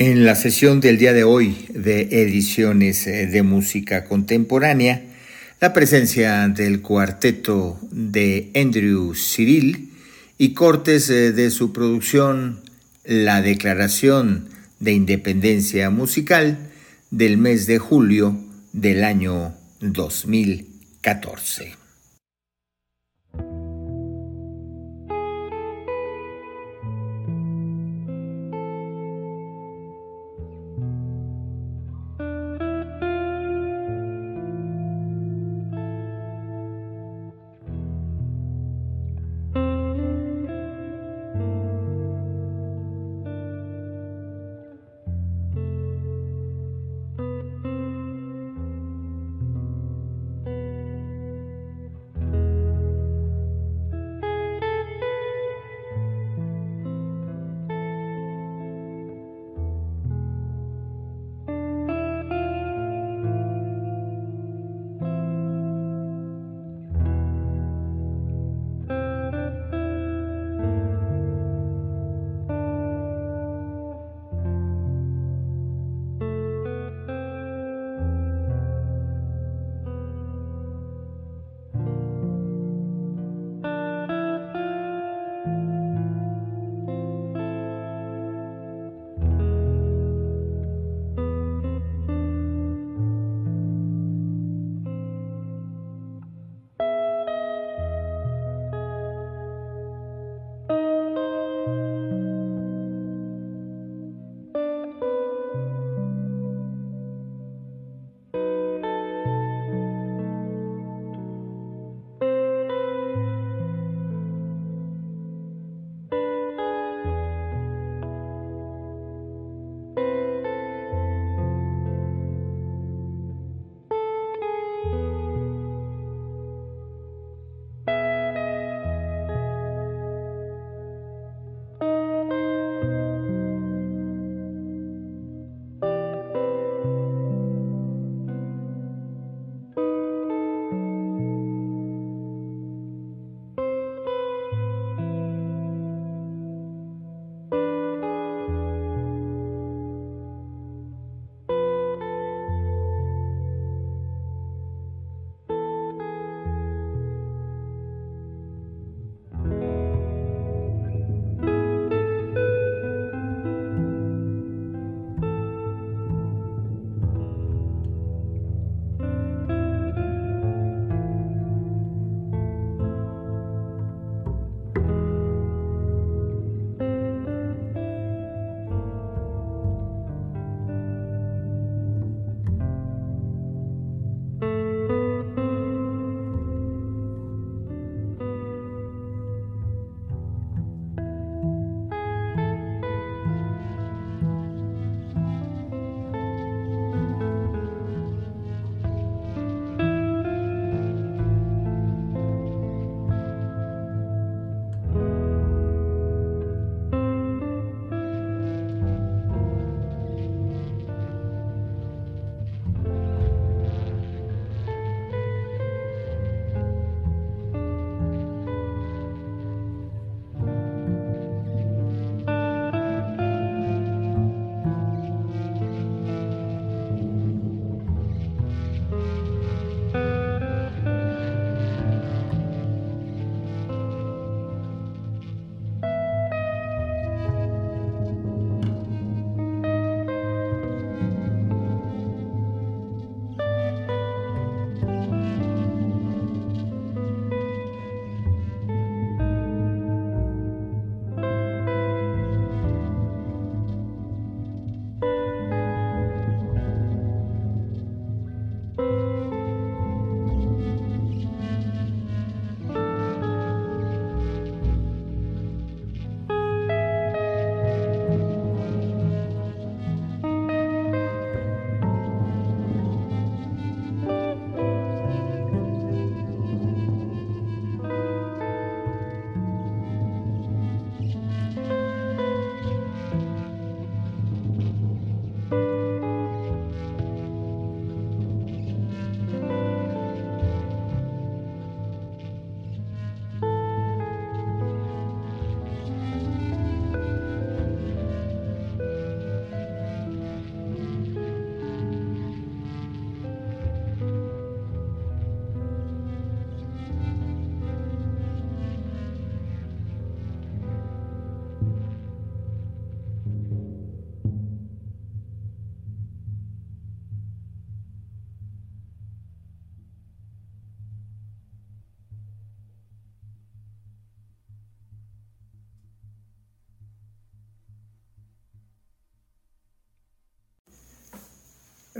En la sesión del día de hoy de ediciones eh, de música contemporánea, la presencia del cuarteto de Andrew Cyril y cortes eh, de su producción La Declaración de Independencia Musical del mes de julio del año 2014.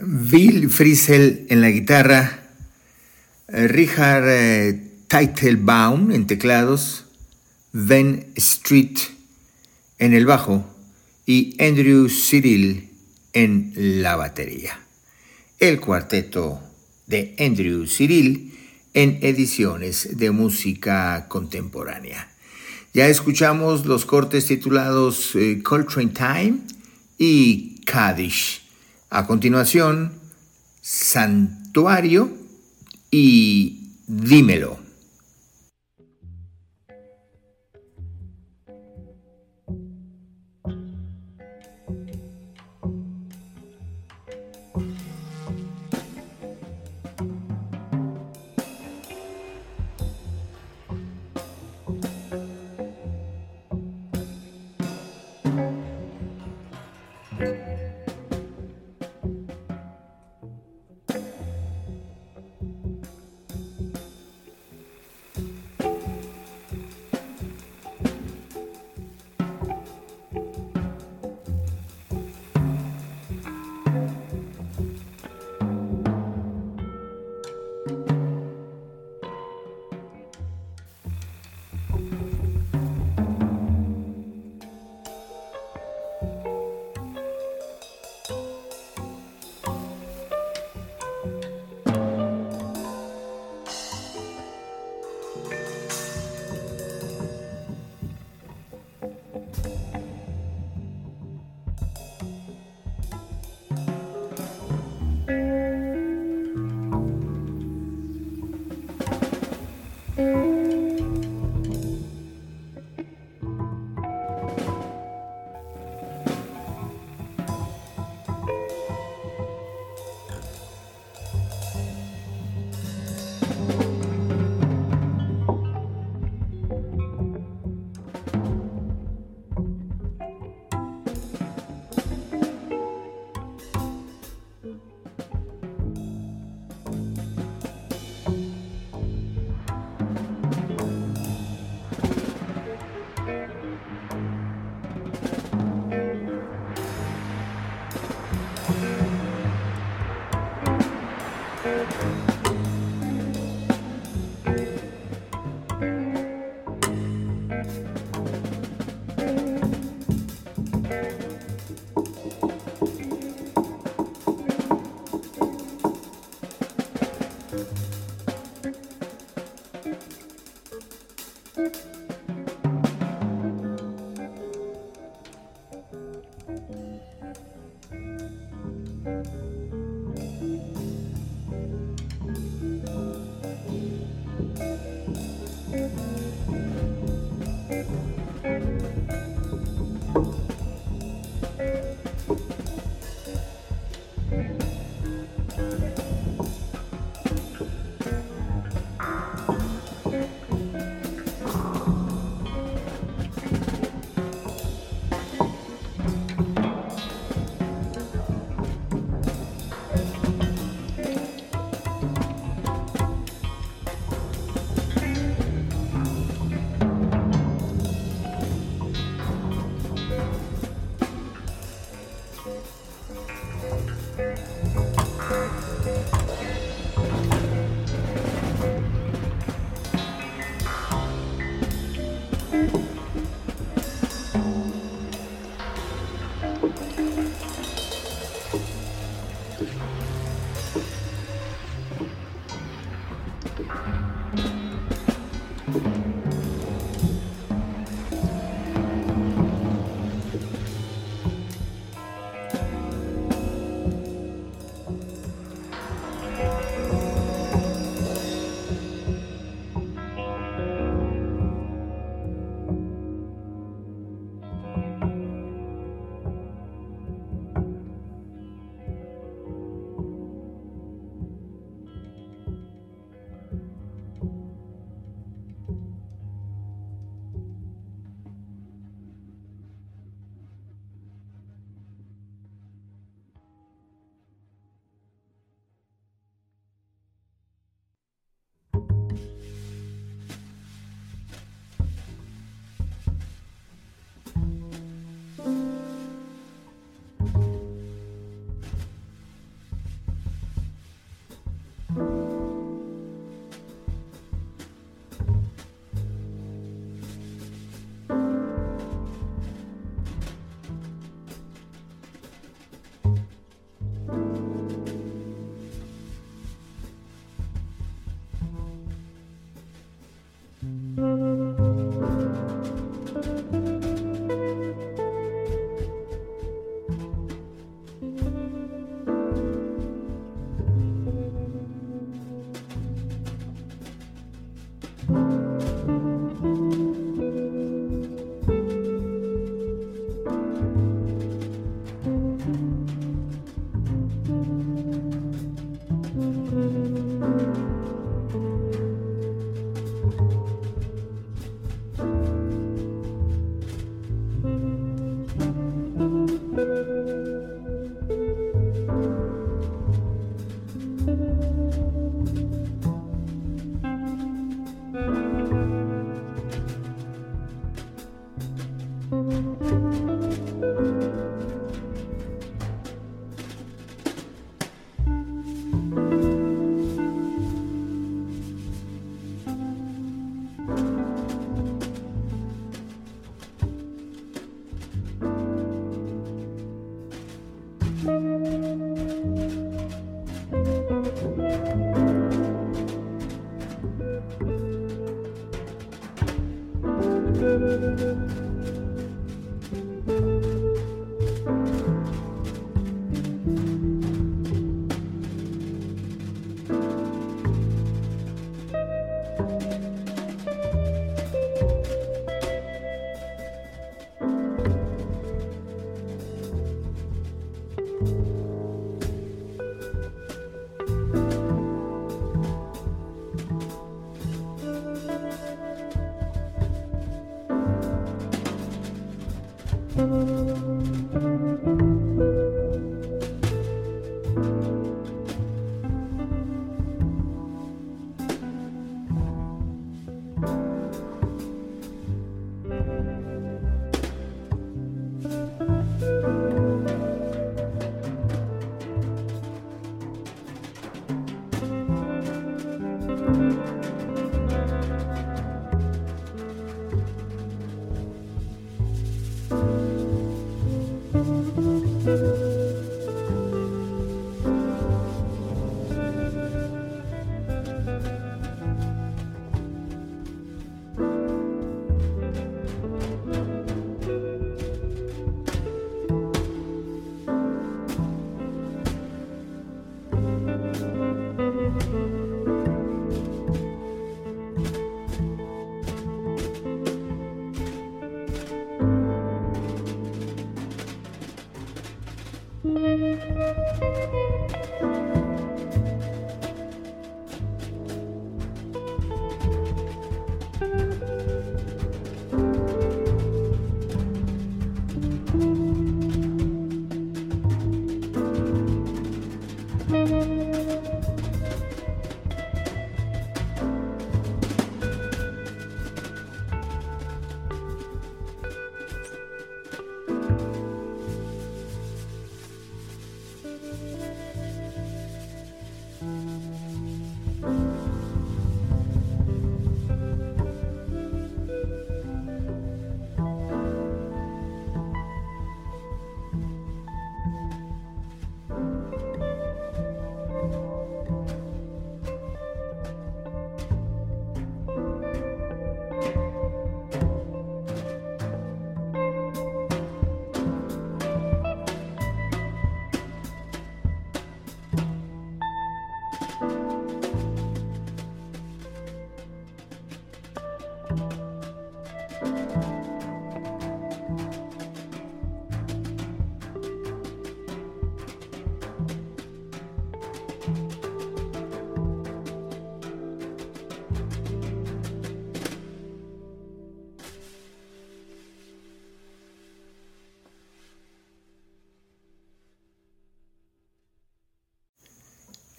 Bill Frisell en la guitarra, Richard eh, Teitelbaum en teclados, Ben Street en el bajo y Andrew Cyril en la batería. El cuarteto de Andrew Cyril en ediciones de música contemporánea. Ya escuchamos los cortes titulados eh, Coltrane Time y Kaddish. A continuación, Santuario y Dímelo.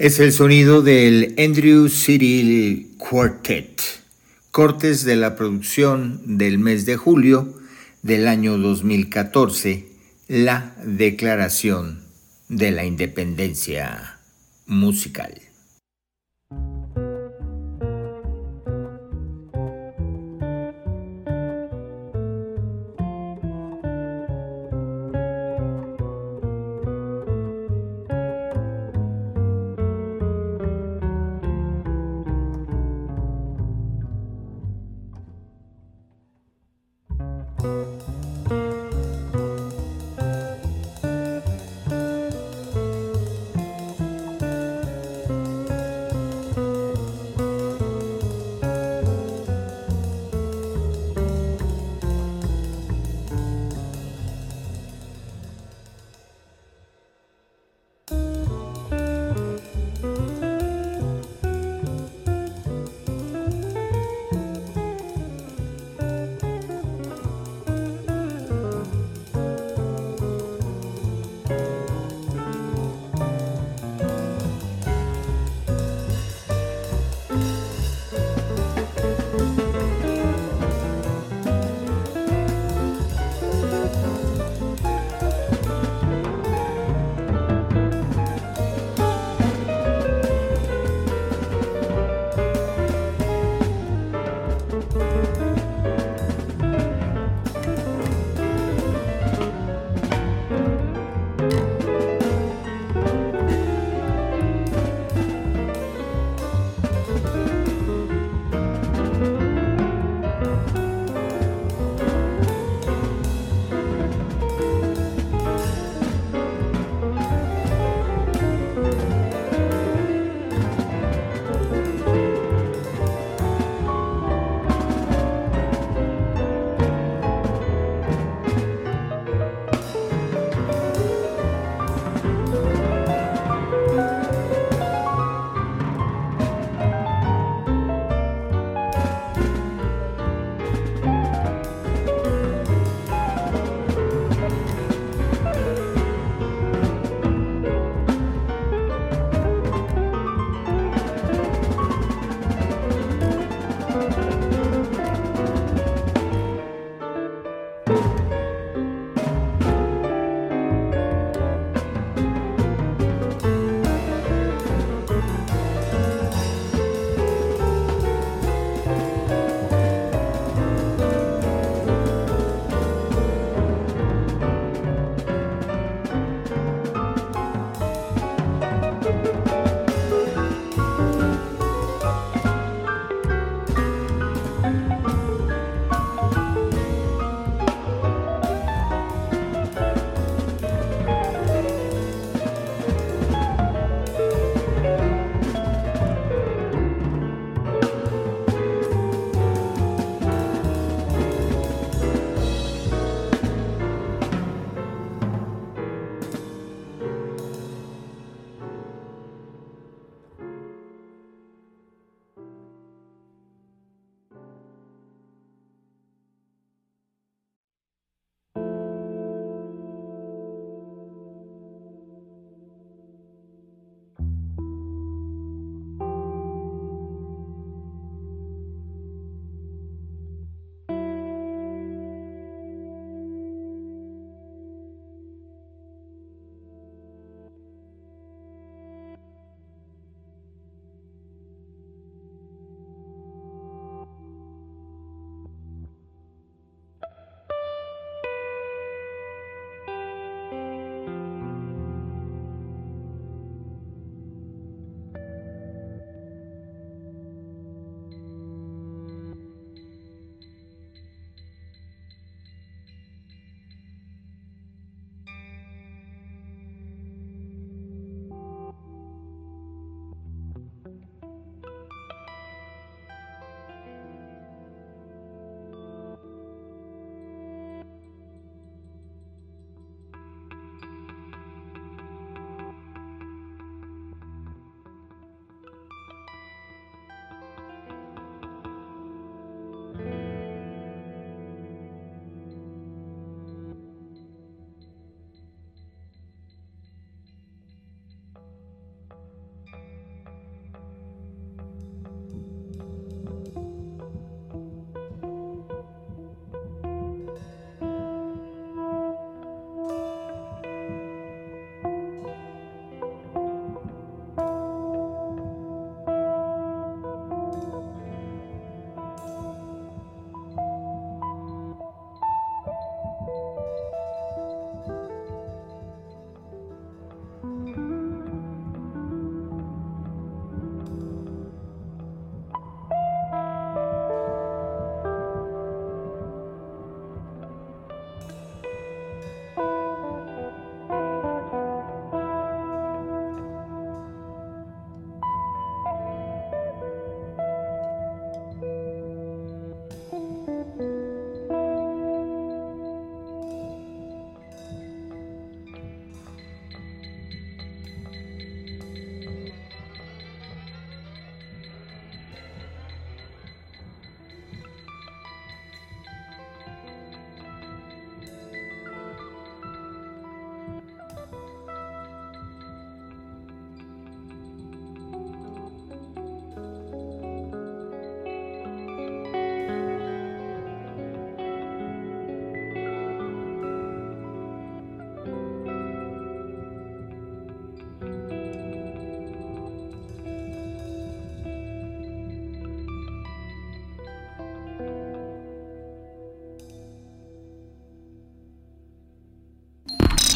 Es el sonido del Andrew Cyril Quartet, cortes de la producción del mes de julio del año 2014, la Declaración de la Independencia Musical.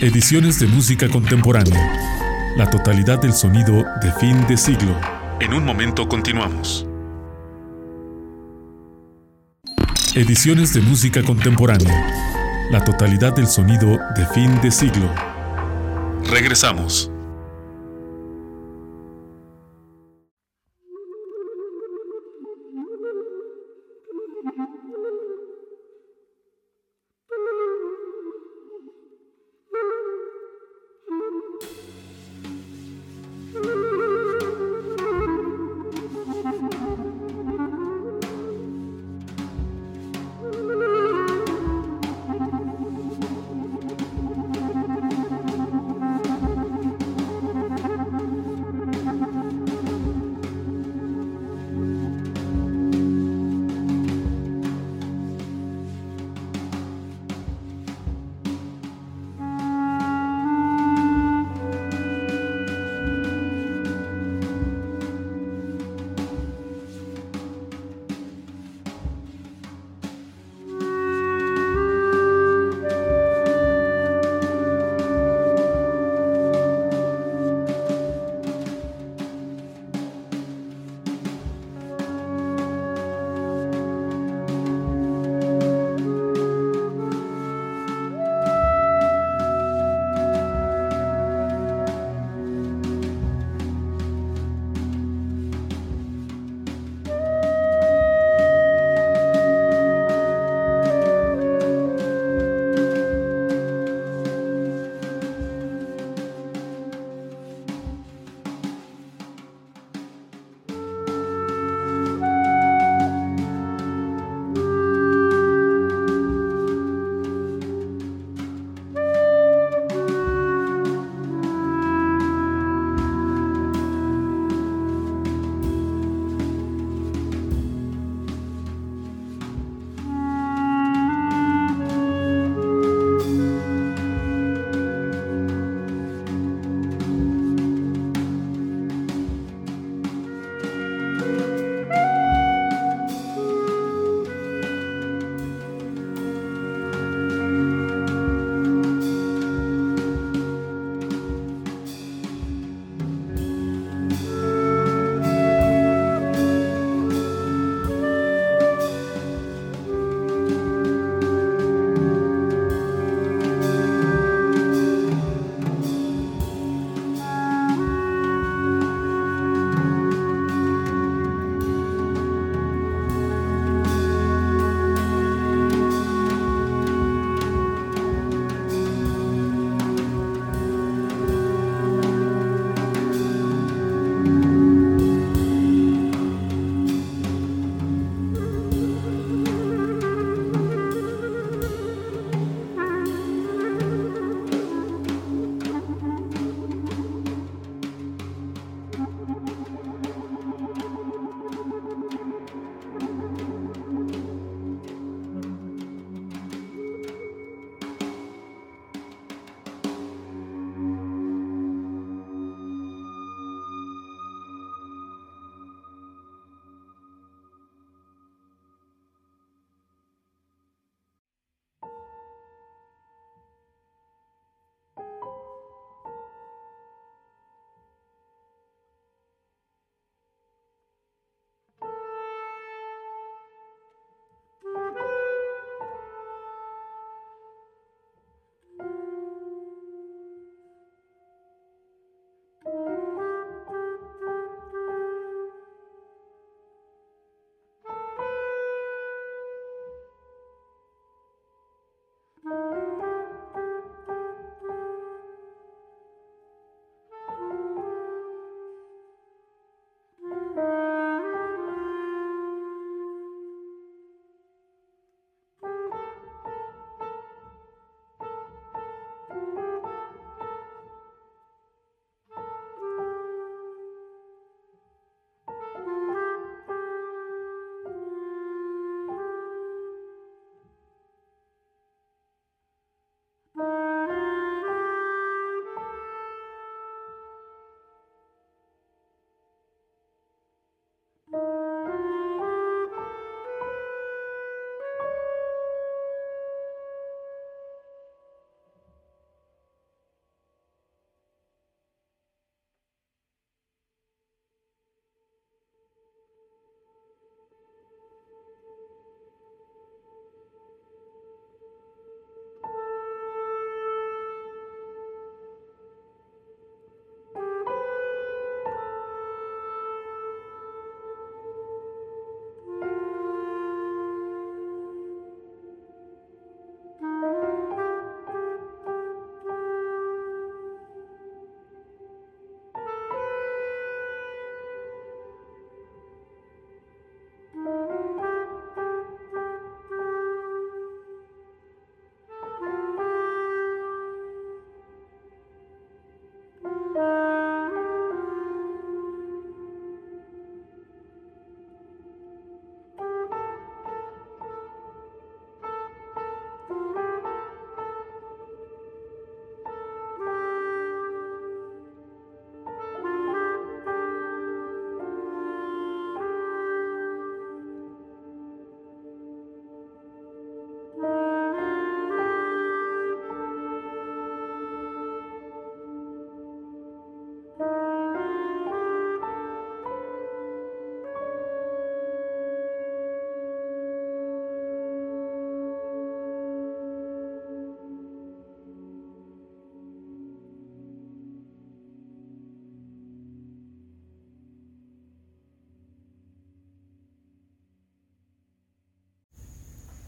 Ediciones de música contemporánea. La totalidad del sonido de fin de siglo. En un momento continuamos. Ediciones de música contemporánea. La totalidad del sonido de fin de siglo. Regresamos.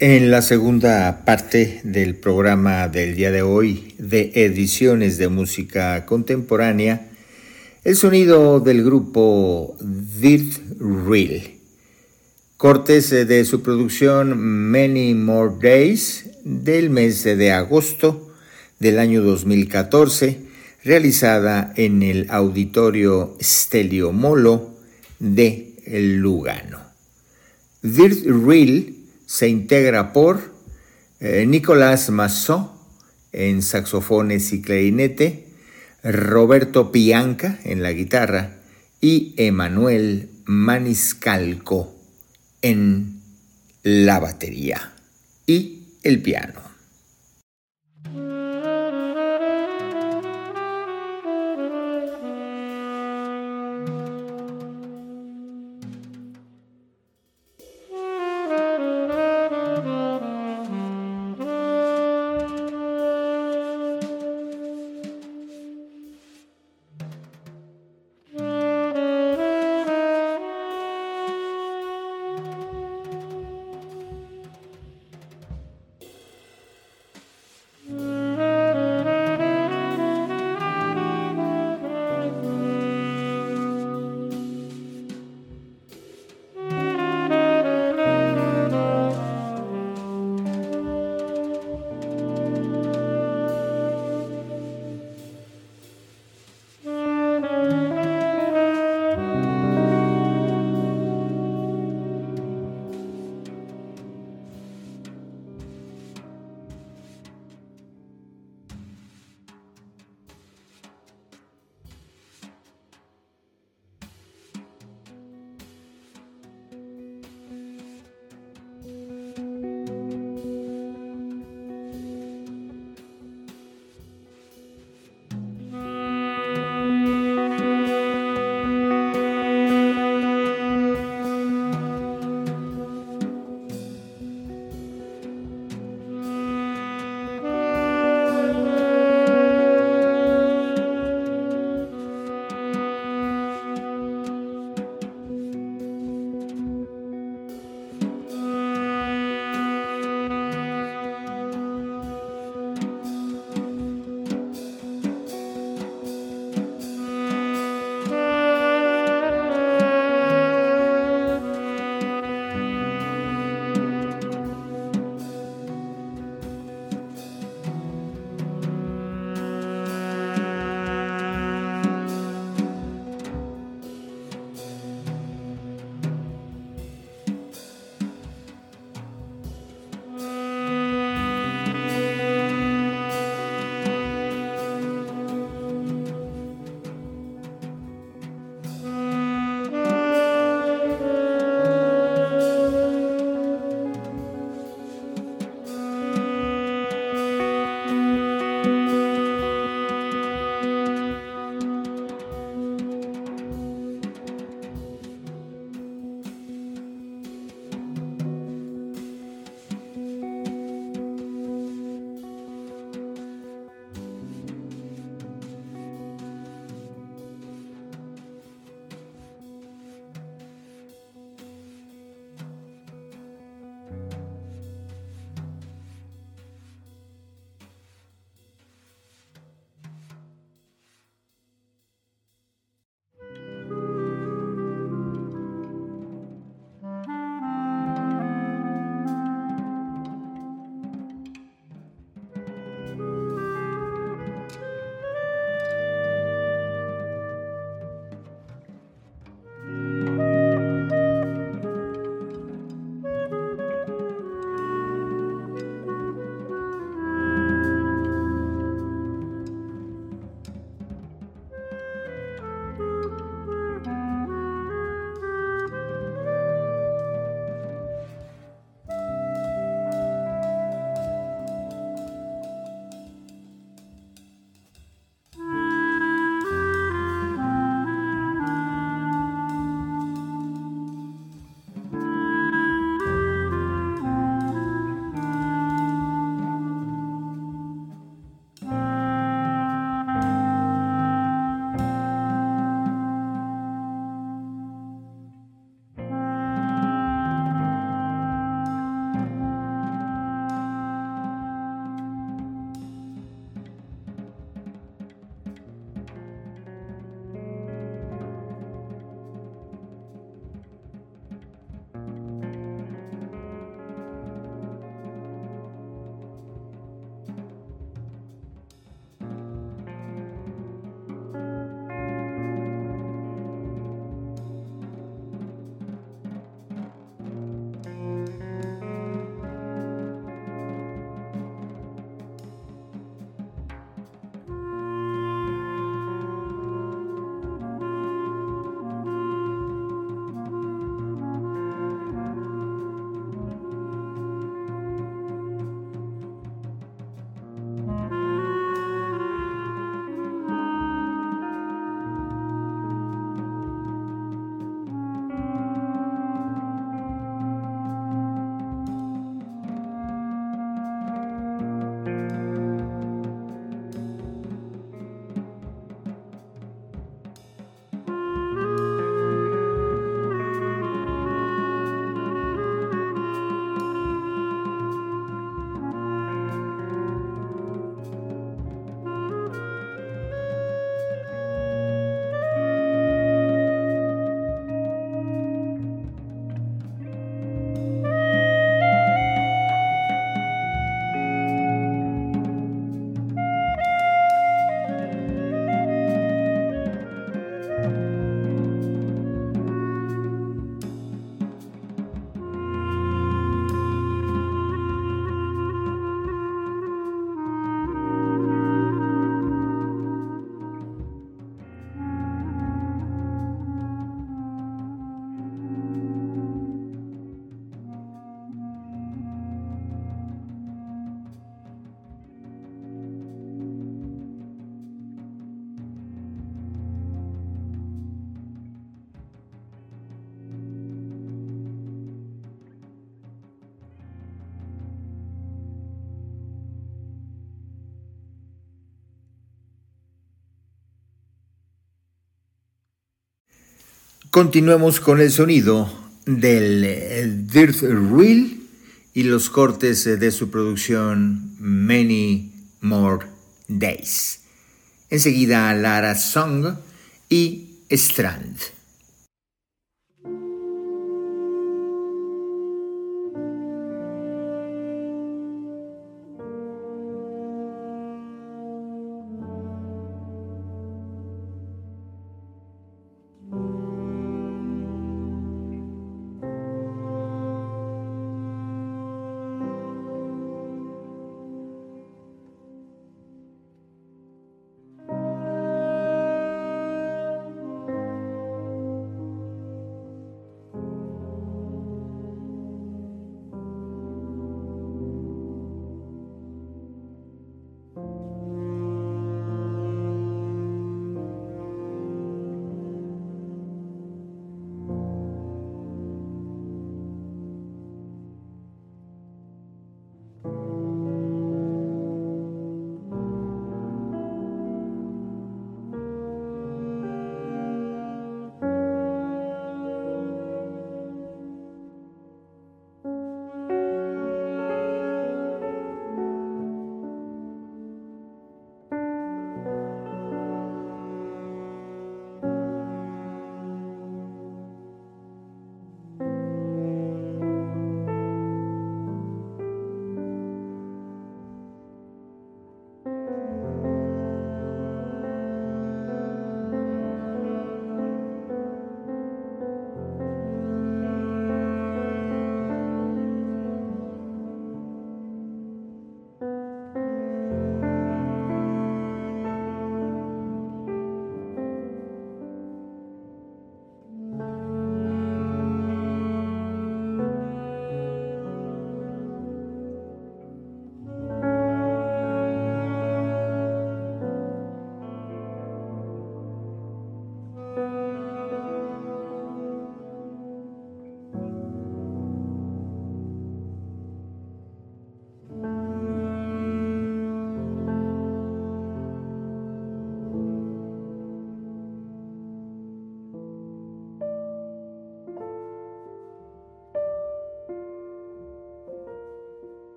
En la segunda parte del programa del día de hoy de ediciones de música contemporánea, el sonido del grupo Dirt Real. Cortes de su producción Many More Days del mes de agosto del año 2014, realizada en el auditorio Stelio Molo de Lugano. Dirt se integra por eh, Nicolás Massó en saxofones y clarinete, Roberto Pianca en la guitarra y Emanuel Maniscalco en la batería y el piano. Continuemos con el sonido del Dirt Reel y los cortes de su producción Many More Days. Enseguida Lara Song y Strand.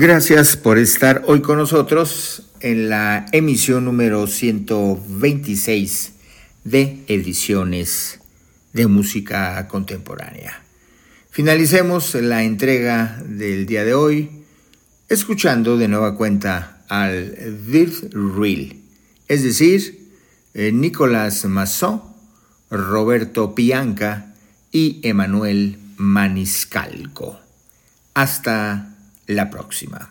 Gracias por estar hoy con nosotros en la emisión número 126 de Ediciones de Música Contemporánea. Finalicemos la entrega del día de hoy escuchando de nueva cuenta al Dirt Reel, es decir, eh, Nicolás Masson, Roberto Pianca y Emanuel Maniscalco. Hasta la próxima.